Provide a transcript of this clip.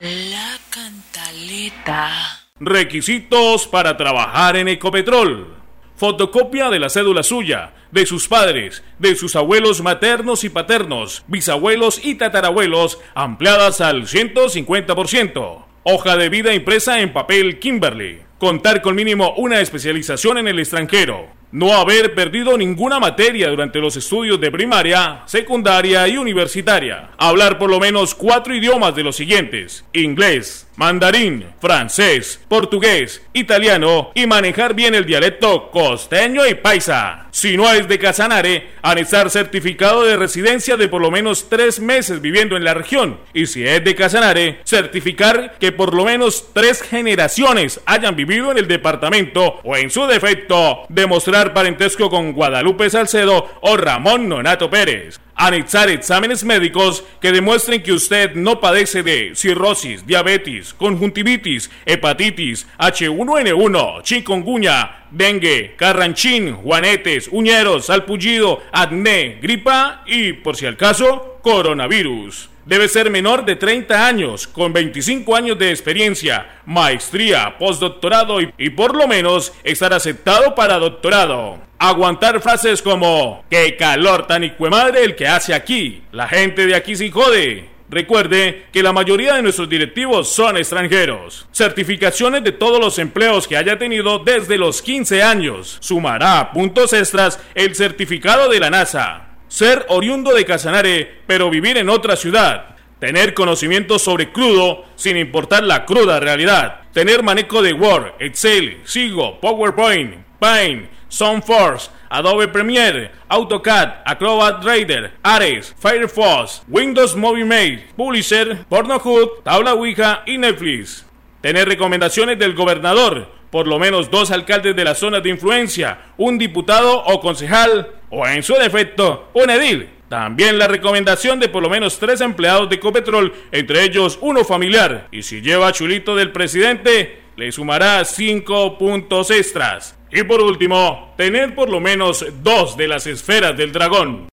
La cantaleta. Requisitos para trabajar en Ecopetrol. Fotocopia de la cédula suya, de sus padres, de sus abuelos maternos y paternos, bisabuelos y tatarabuelos, ampliadas al 150%. Hoja de vida impresa en papel Kimberly. Contar con mínimo una especialización en el extranjero. No haber perdido ninguna materia durante los estudios de primaria, secundaria y universitaria. Hablar por lo menos cuatro idiomas de los siguientes. Inglés, mandarín, francés, portugués, italiano y manejar bien el dialecto costeño y paisa. Si no es de Casanare, anexar certificado de residencia de por lo menos tres meses viviendo en la región. Y si es de Casanare, certificar que por lo menos tres generaciones hayan vivido en el departamento o en su defecto, demostrar parentesco con Guadalupe Salcedo o Ramón Nonato Pérez anexar exámenes médicos que demuestren que usted no padece de cirrosis, diabetes, conjuntivitis, hepatitis, H1N1, chikungunya, dengue, carranchín, juanetes, uñeros, salpullido, acné, gripa y, por si al caso, coronavirus. Debe ser menor de 30 años, con 25 años de experiencia, maestría, postdoctorado y, y por lo menos estar aceptado para doctorado. Aguantar frases como, qué calor tan madre el que hace aquí, la gente de aquí se jode. Recuerde que la mayoría de nuestros directivos son extranjeros. Certificaciones de todos los empleos que haya tenido desde los 15 años. Sumará puntos extras el certificado de la NASA. Ser oriundo de Casanare, pero vivir en otra ciudad. Tener conocimientos sobre crudo sin importar la cruda realidad. Tener manejo de Word, Excel, Sigo, PowerPoint, Paint, SoundForce, Adobe Premiere, AutoCAD, Acrobat Reader, Ares, Firefox, Windows Movie Maker, Publisher, Pornhub, Tabla Ouija y Netflix. Tener recomendaciones del gobernador, por lo menos dos alcaldes de las zonas de influencia, un diputado o concejal, o en su defecto, un edil. También la recomendación de por lo menos tres empleados de Ecopetrol, entre ellos uno familiar. Y si lleva chulito del presidente, le sumará cinco puntos extras. Y por último, tener por lo menos dos de las esferas del dragón.